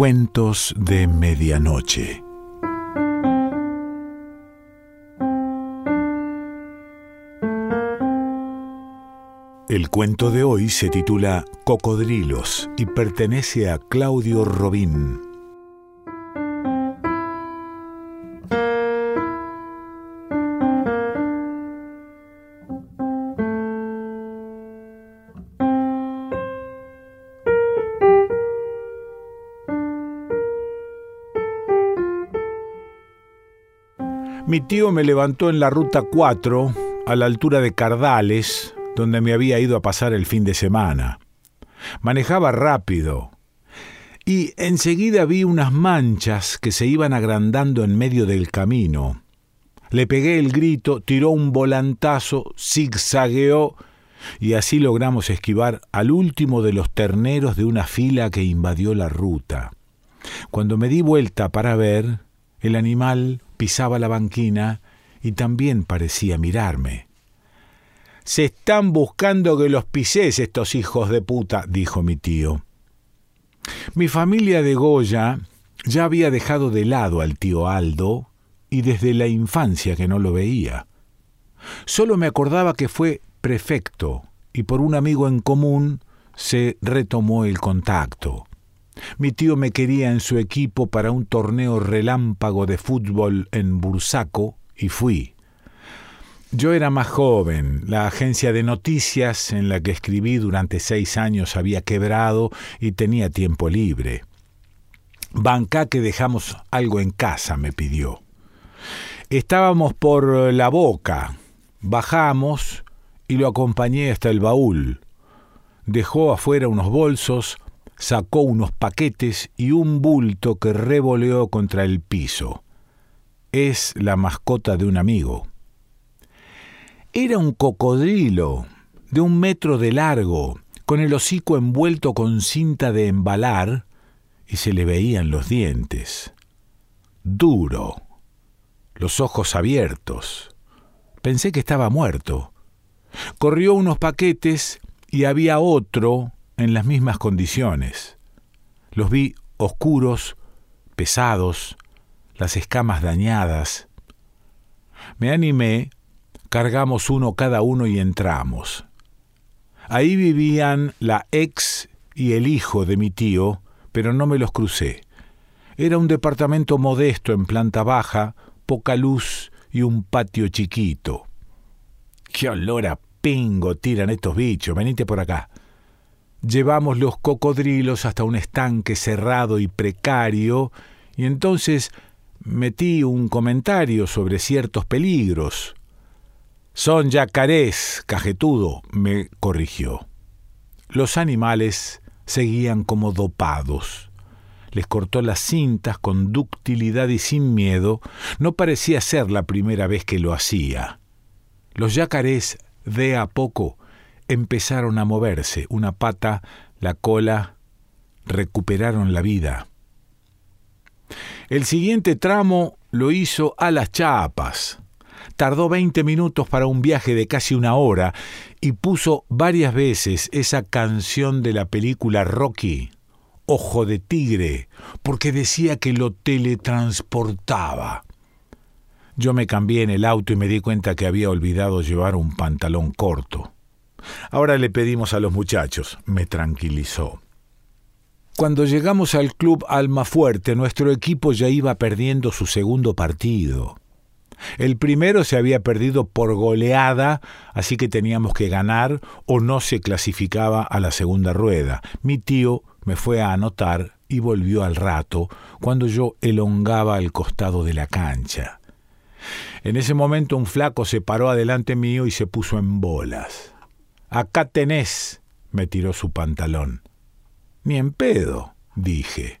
Cuentos de Medianoche. El cuento de hoy se titula Cocodrilos y pertenece a Claudio Robín. Mi tío me levantó en la ruta 4, a la altura de Cardales, donde me había ido a pasar el fin de semana. Manejaba rápido y enseguida vi unas manchas que se iban agrandando en medio del camino. Le pegué el grito, tiró un volantazo, zigzagueó y así logramos esquivar al último de los terneros de una fila que invadió la ruta. Cuando me di vuelta para ver, el animal pisaba la banquina y también parecía mirarme. Se están buscando que los pises estos hijos de puta, dijo mi tío. Mi familia de Goya ya había dejado de lado al tío Aldo y desde la infancia que no lo veía. Solo me acordaba que fue prefecto y por un amigo en común se retomó el contacto. Mi tío me quería en su equipo para un torneo relámpago de fútbol en Bursaco y fui. Yo era más joven, la agencia de noticias en la que escribí durante seis años había quebrado y tenía tiempo libre. Banca que dejamos algo en casa, me pidió. Estábamos por la boca, bajamos y lo acompañé hasta el baúl. Dejó afuera unos bolsos, sacó unos paquetes y un bulto que revoleó contra el piso. Es la mascota de un amigo. Era un cocodrilo de un metro de largo, con el hocico envuelto con cinta de embalar, y se le veían los dientes. Duro, los ojos abiertos. Pensé que estaba muerto. Corrió unos paquetes y había otro en las mismas condiciones. Los vi oscuros, pesados, las escamas dañadas. Me animé, cargamos uno cada uno y entramos. Ahí vivían la ex y el hijo de mi tío, pero no me los crucé. Era un departamento modesto en planta baja, poca luz y un patio chiquito. ¡Qué olor a pingo tiran estos bichos! Venite por acá. Llevamos los cocodrilos hasta un estanque cerrado y precario, y entonces metí un comentario sobre ciertos peligros. Son yacarés, cajetudo, me corrigió. Los animales seguían como dopados. Les cortó las cintas con ductilidad y sin miedo. No parecía ser la primera vez que lo hacía. Los yacarés, de a poco, empezaron a moverse, una pata, la cola, recuperaron la vida. El siguiente tramo lo hizo a las chapas. Tardó 20 minutos para un viaje de casi una hora y puso varias veces esa canción de la película Rocky, Ojo de Tigre, porque decía que lo teletransportaba. Yo me cambié en el auto y me di cuenta que había olvidado llevar un pantalón corto. Ahora le pedimos a los muchachos, me tranquilizó. Cuando llegamos al club Almafuerte, nuestro equipo ya iba perdiendo su segundo partido. El primero se había perdido por goleada, así que teníamos que ganar o no se clasificaba a la segunda rueda. Mi tío me fue a anotar y volvió al rato, cuando yo elongaba al costado de la cancha. En ese momento un flaco se paró adelante mío y se puso en bolas. Acá tenés, me tiró su pantalón. Ni en pedo, dije.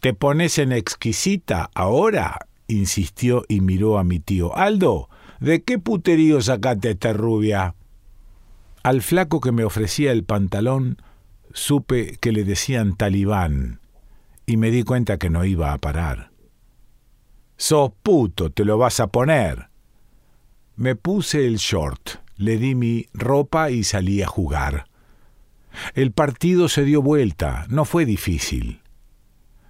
¿Te pones en exquisita ahora? insistió y miró a mi tío. Aldo, ¿de qué puterío sacaste esta rubia? Al flaco que me ofrecía el pantalón supe que le decían talibán y me di cuenta que no iba a parar. Sos puto, te lo vas a poner. Me puse el short le di mi ropa y salí a jugar. El partido se dio vuelta, no fue difícil.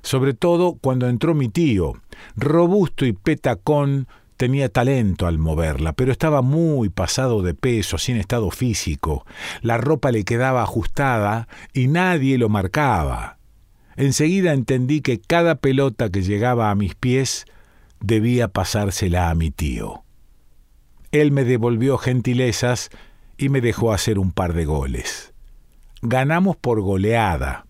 sobre todo cuando entró mi tío. Robusto y petacón, tenía talento al moverla, pero estaba muy pasado de peso, sin estado físico. La ropa le quedaba ajustada y nadie lo marcaba. Enseguida entendí que cada pelota que llegaba a mis pies debía pasársela a mi tío. Él me devolvió gentilezas y me dejó hacer un par de goles. Ganamos por goleada.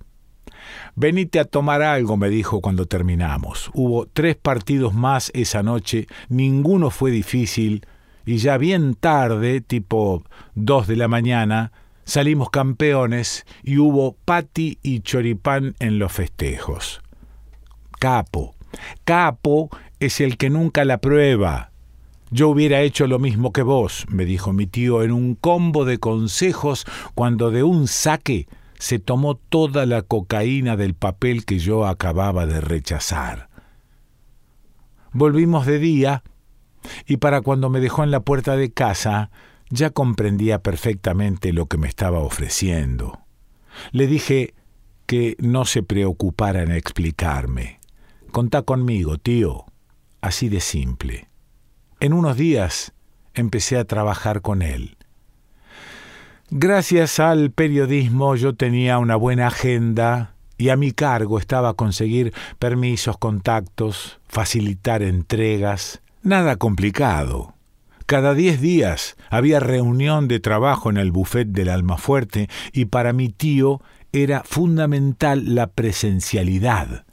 Venite a tomar algo, me dijo cuando terminamos. Hubo tres partidos más esa noche, ninguno fue difícil, y ya bien tarde, tipo dos de la mañana, salimos campeones y hubo pati y choripán en los festejos. Capo, capo es el que nunca la prueba. Yo hubiera hecho lo mismo que vos, me dijo mi tío en un combo de consejos cuando de un saque se tomó toda la cocaína del papel que yo acababa de rechazar. Volvimos de día, y para cuando me dejó en la puerta de casa, ya comprendía perfectamente lo que me estaba ofreciendo. Le dije que no se preocupara en explicarme. Contá conmigo, tío. Así de simple. En unos días empecé a trabajar con él. Gracias al periodismo yo tenía una buena agenda y a mi cargo estaba conseguir permisos, contactos, facilitar entregas, nada complicado. Cada diez días había reunión de trabajo en el buffet del Almafuerte y para mi tío era fundamental la presencialidad.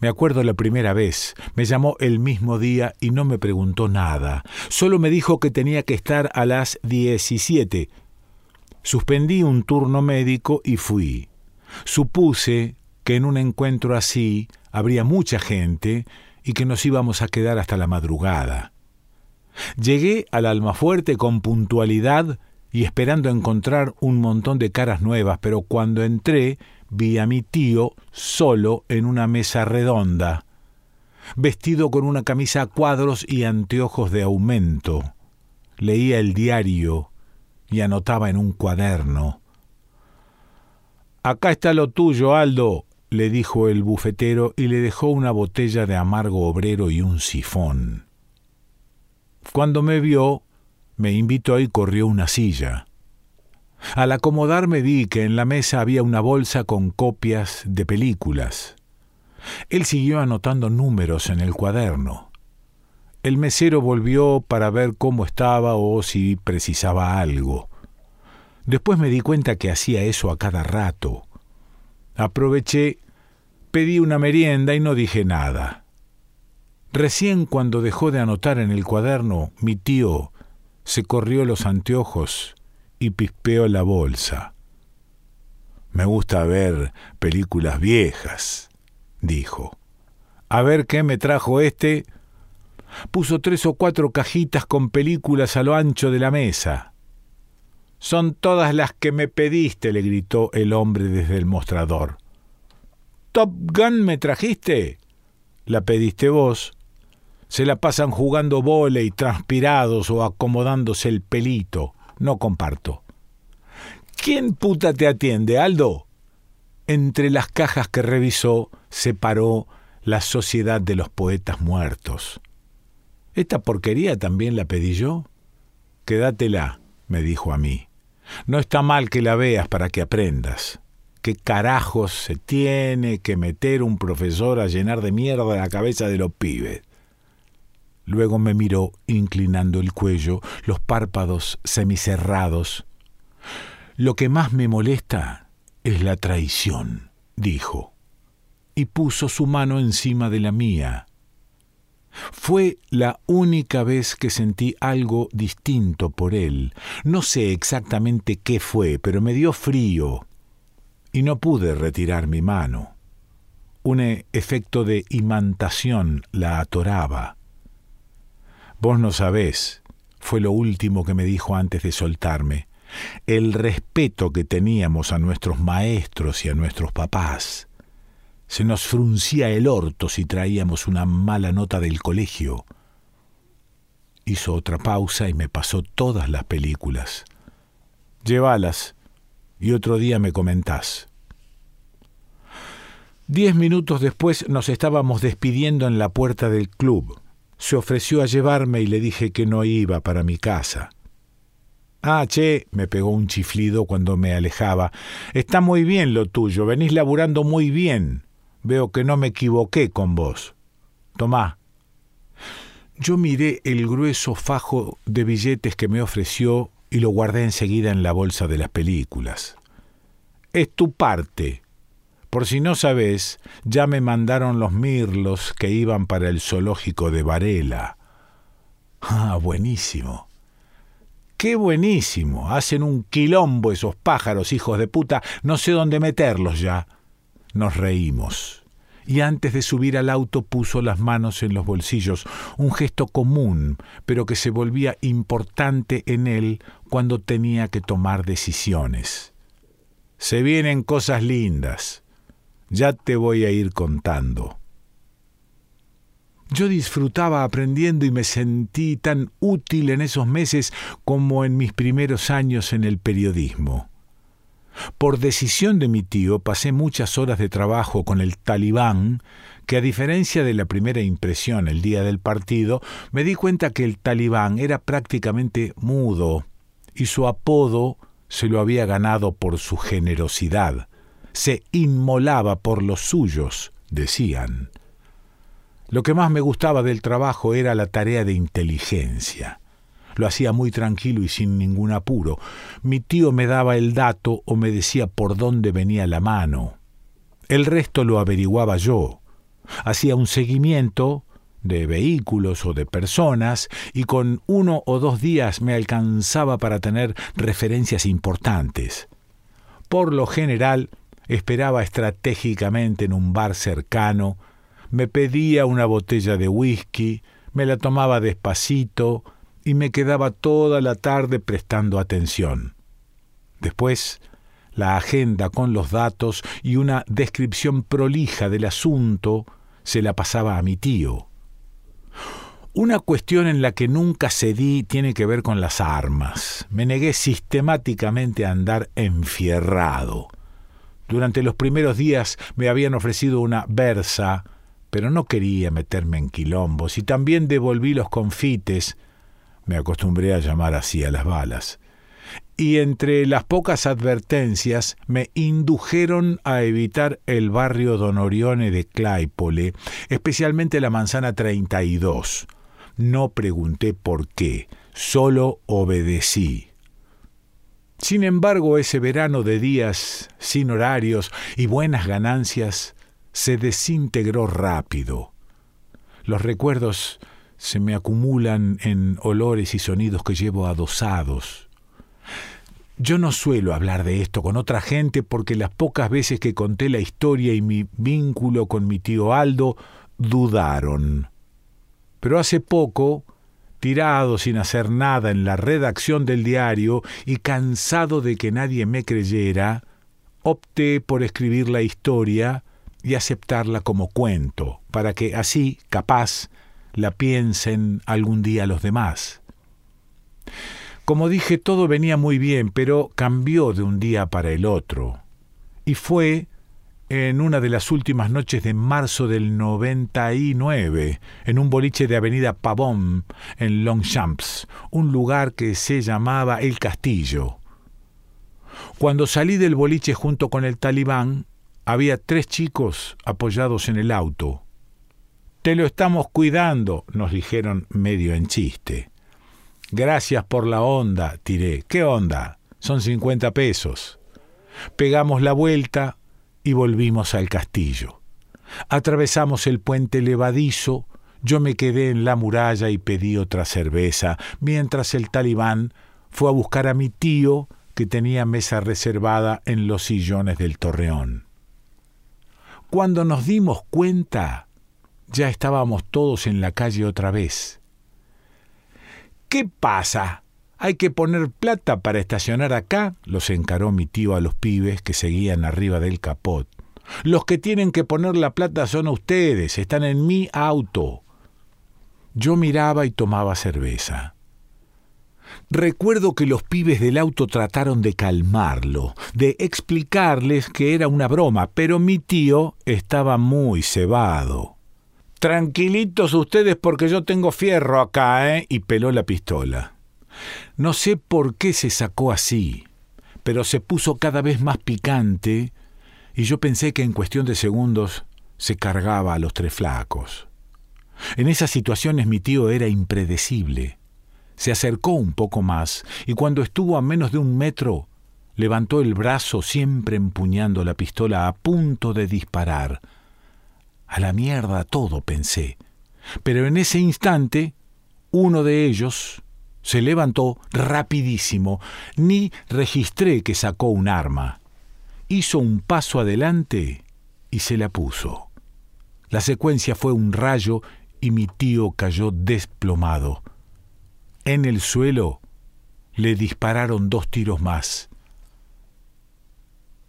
Me acuerdo la primera vez, me llamó el mismo día y no me preguntó nada, solo me dijo que tenía que estar a las diecisiete Suspendí un turno médico y fui. Supuse que en un encuentro así habría mucha gente y que nos íbamos a quedar hasta la madrugada. Llegué al Almafuerte con puntualidad y esperando encontrar un montón de caras nuevas, pero cuando entré vi a mi tío solo en una mesa redonda, vestido con una camisa a cuadros y anteojos de aumento. Leía el diario y anotaba en un cuaderno. Acá está lo tuyo, Aldo, le dijo el bufetero y le dejó una botella de amargo obrero y un sifón. Cuando me vio, me invitó y corrió una silla. Al acomodarme vi que en la mesa había una bolsa con copias de películas. Él siguió anotando números en el cuaderno. El mesero volvió para ver cómo estaba o si precisaba algo. Después me di cuenta que hacía eso a cada rato. Aproveché, pedí una merienda y no dije nada. Recién cuando dejó de anotar en el cuaderno, mi tío se corrió los anteojos y pispeó la bolsa. Me gusta ver películas viejas, dijo. A ver qué me trajo este puso tres o cuatro cajitas con películas a lo ancho de la mesa. Son todas las que me pediste, le gritó el hombre desde el mostrador. ¿Top Gun me trajiste? La pediste vos. Se la pasan jugando y transpirados o acomodándose el pelito. No comparto. ¿Quién puta te atiende, Aldo? Entre las cajas que revisó, separó la Sociedad de los Poetas Muertos. ¿Esta porquería también la pedí yo? Quédatela, me dijo a mí. No está mal que la veas para que aprendas. ¿Qué carajos se tiene que meter un profesor a llenar de mierda la cabeza de los pibes? Luego me miró inclinando el cuello, los párpados semicerrados. Lo que más me molesta es la traición, dijo, y puso su mano encima de la mía. Fue la única vez que sentí algo distinto por él. No sé exactamente qué fue, pero me dio frío y no pude retirar mi mano. Un efecto de imantación la atoraba. Vos no sabés, fue lo último que me dijo antes de soltarme, el respeto que teníamos a nuestros maestros y a nuestros papás. Se nos fruncía el orto si traíamos una mala nota del colegio. Hizo otra pausa y me pasó todas las películas. Llévalas y otro día me comentás. Diez minutos después nos estábamos despidiendo en la puerta del club. Se ofreció a llevarme y le dije que no iba para mi casa. Ah, che, me pegó un chiflido cuando me alejaba. Está muy bien lo tuyo, venís laburando muy bien. Veo que no me equivoqué con vos. Tomá. Yo miré el grueso fajo de billetes que me ofreció y lo guardé enseguida en la bolsa de las películas. Es tu parte. Por si no sabes, ya me mandaron los mirlos que iban para el zoológico de Varela. Ah, buenísimo. Qué buenísimo. Hacen un quilombo esos pájaros, hijos de puta. No sé dónde meterlos ya. Nos reímos. Y antes de subir al auto puso las manos en los bolsillos, un gesto común, pero que se volvía importante en él cuando tenía que tomar decisiones. Se vienen cosas lindas. Ya te voy a ir contando. Yo disfrutaba aprendiendo y me sentí tan útil en esos meses como en mis primeros años en el periodismo. Por decisión de mi tío pasé muchas horas de trabajo con el talibán, que a diferencia de la primera impresión el día del partido, me di cuenta que el talibán era prácticamente mudo y su apodo se lo había ganado por su generosidad. Se inmolaba por los suyos, decían. Lo que más me gustaba del trabajo era la tarea de inteligencia. Lo hacía muy tranquilo y sin ningún apuro. Mi tío me daba el dato o me decía por dónde venía la mano. El resto lo averiguaba yo. Hacía un seguimiento de vehículos o de personas y con uno o dos días me alcanzaba para tener referencias importantes. Por lo general, esperaba estratégicamente en un bar cercano me pedía una botella de whisky, me la tomaba despacito y me quedaba toda la tarde prestando atención. Después, la agenda con los datos y una descripción prolija del asunto se la pasaba a mi tío. Una cuestión en la que nunca cedí tiene que ver con las armas. Me negué sistemáticamente a andar enfierrado. Durante los primeros días me habían ofrecido una Versa, pero no quería meterme en quilombos y también devolví los confites, me acostumbré a llamar así a las balas, y entre las pocas advertencias me indujeron a evitar el barrio Don Orione de Claypole, especialmente la manzana 32. No pregunté por qué, solo obedecí. Sin embargo, ese verano de días sin horarios y buenas ganancias se desintegró rápido. Los recuerdos se me acumulan en olores y sonidos que llevo adosados. Yo no suelo hablar de esto con otra gente porque las pocas veces que conté la historia y mi vínculo con mi tío Aldo dudaron. Pero hace poco, tirado sin hacer nada en la redacción del diario y cansado de que nadie me creyera, opté por escribir la historia y aceptarla como cuento, para que así, capaz, la piensen algún día los demás. Como dije, todo venía muy bien, pero cambió de un día para el otro. Y fue en una de las últimas noches de marzo del 99, en un boliche de Avenida Pavón, en Longchamps, un lugar que se llamaba El Castillo. Cuando salí del boliche junto con el talibán, había tres chicos apoyados en el auto. Te lo estamos cuidando, nos dijeron medio en chiste. Gracias por la onda, tiré. ¿Qué onda? Son cincuenta pesos. Pegamos la vuelta y volvimos al castillo. Atravesamos el puente levadizo, yo me quedé en la muralla y pedí otra cerveza, mientras el talibán fue a buscar a mi tío, que tenía mesa reservada en los sillones del torreón. Cuando nos dimos cuenta, ya estábamos todos en la calle otra vez. ¿Qué pasa? ¿Hay que poner plata para estacionar acá? los encaró mi tío a los pibes que seguían arriba del capot. Los que tienen que poner la plata son ustedes, están en mi auto. Yo miraba y tomaba cerveza. Recuerdo que los pibes del auto trataron de calmarlo, de explicarles que era una broma, pero mi tío estaba muy cebado. Tranquilitos ustedes porque yo tengo fierro acá, ¿eh? y peló la pistola. No sé por qué se sacó así, pero se puso cada vez más picante y yo pensé que en cuestión de segundos se cargaba a los tres flacos. En esas situaciones mi tío era impredecible. Se acercó un poco más y cuando estuvo a menos de un metro, levantó el brazo siempre empuñando la pistola a punto de disparar. A la mierda todo pensé. Pero en ese instante, uno de ellos se levantó rapidísimo. Ni registré que sacó un arma. Hizo un paso adelante y se la puso. La secuencia fue un rayo y mi tío cayó desplomado. En el suelo le dispararon dos tiros más.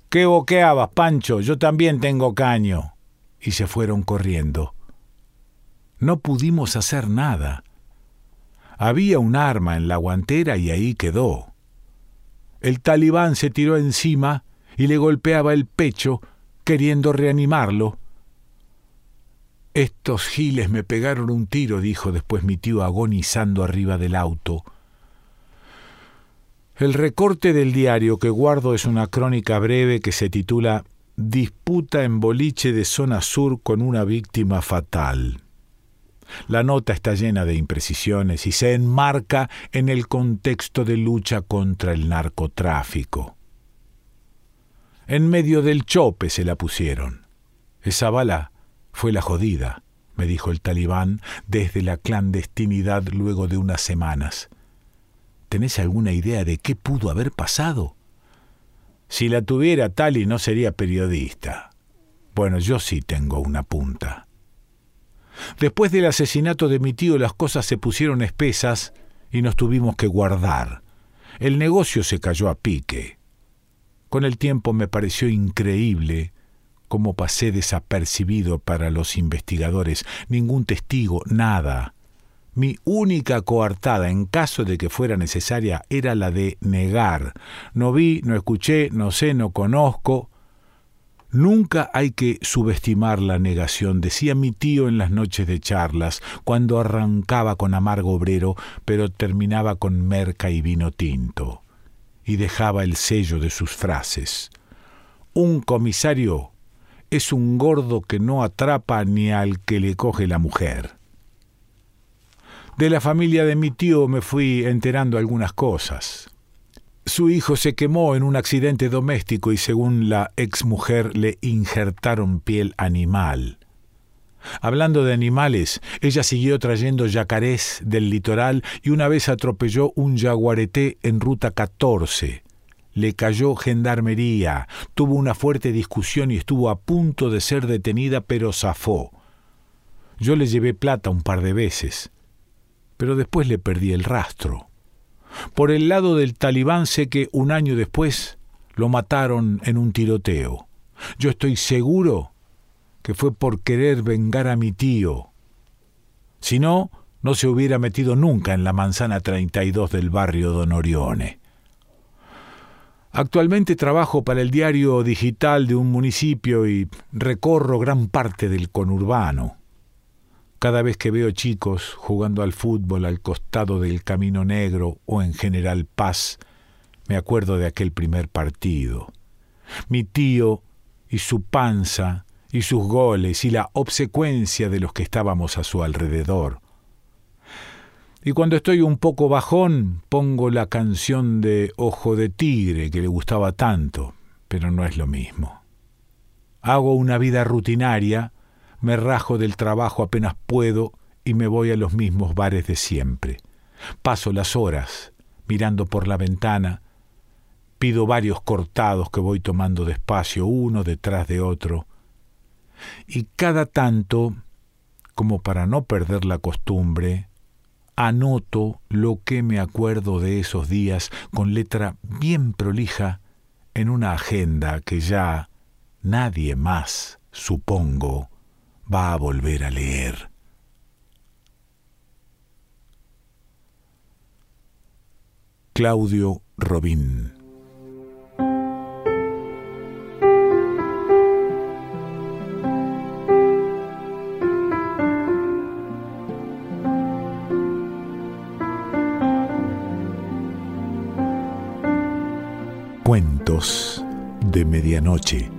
¿Qué boqueabas, Pancho? Yo también tengo caño. Y se fueron corriendo. No pudimos hacer nada. Había un arma en la guantera y ahí quedó. El talibán se tiró encima y le golpeaba el pecho, queriendo reanimarlo, estos giles me pegaron un tiro, dijo después mi tío agonizando arriba del auto. El recorte del diario que guardo es una crónica breve que se titula Disputa en boliche de zona sur con una víctima fatal. La nota está llena de imprecisiones y se enmarca en el contexto de lucha contra el narcotráfico. En medio del chope se la pusieron. Esa bala fue la jodida, me dijo el talibán desde la clandestinidad luego de unas semanas. ¿Tenés alguna idea de qué pudo haber pasado? Si la tuviera Tali no sería periodista. Bueno, yo sí tengo una punta. Después del asesinato de mi tío las cosas se pusieron espesas y nos tuvimos que guardar. El negocio se cayó a pique. Con el tiempo me pareció increíble cómo pasé desapercibido para los investigadores, ningún testigo, nada. Mi única coartada, en caso de que fuera necesaria, era la de negar. No vi, no escuché, no sé, no conozco. Nunca hay que subestimar la negación, decía mi tío en las noches de charlas, cuando arrancaba con amargo obrero, pero terminaba con merca y vino tinto, y dejaba el sello de sus frases. Un comisario es un gordo que no atrapa ni al que le coge la mujer. De la familia de mi tío me fui enterando algunas cosas. Su hijo se quemó en un accidente doméstico y según la exmujer le injertaron piel animal. Hablando de animales, ella siguió trayendo yacarés del litoral y una vez atropelló un jaguareté en ruta 14 le cayó gendarmería, tuvo una fuerte discusión y estuvo a punto de ser detenida, pero zafó. Yo le llevé plata un par de veces, pero después le perdí el rastro. Por el lado del talibán sé que un año después lo mataron en un tiroteo. Yo estoy seguro que fue por querer vengar a mi tío. Si no, no se hubiera metido nunca en la manzana 32 del barrio Don Orione. Actualmente trabajo para el diario digital de un municipio y recorro gran parte del conurbano. Cada vez que veo chicos jugando al fútbol al costado del Camino Negro o en General Paz, me acuerdo de aquel primer partido. Mi tío y su panza y sus goles y la obsecuencia de los que estábamos a su alrededor. Y cuando estoy un poco bajón, pongo la canción de Ojo de Tigre que le gustaba tanto, pero no es lo mismo. Hago una vida rutinaria, me rajo del trabajo apenas puedo y me voy a los mismos bares de siempre. Paso las horas mirando por la ventana, pido varios cortados que voy tomando despacio uno detrás de otro, y cada tanto, como para no perder la costumbre, anoto lo que me acuerdo de esos días con letra bien prolija en una agenda que ya nadie más, supongo, va a volver a leer. Claudio Robín. Cuentos de Medianoche.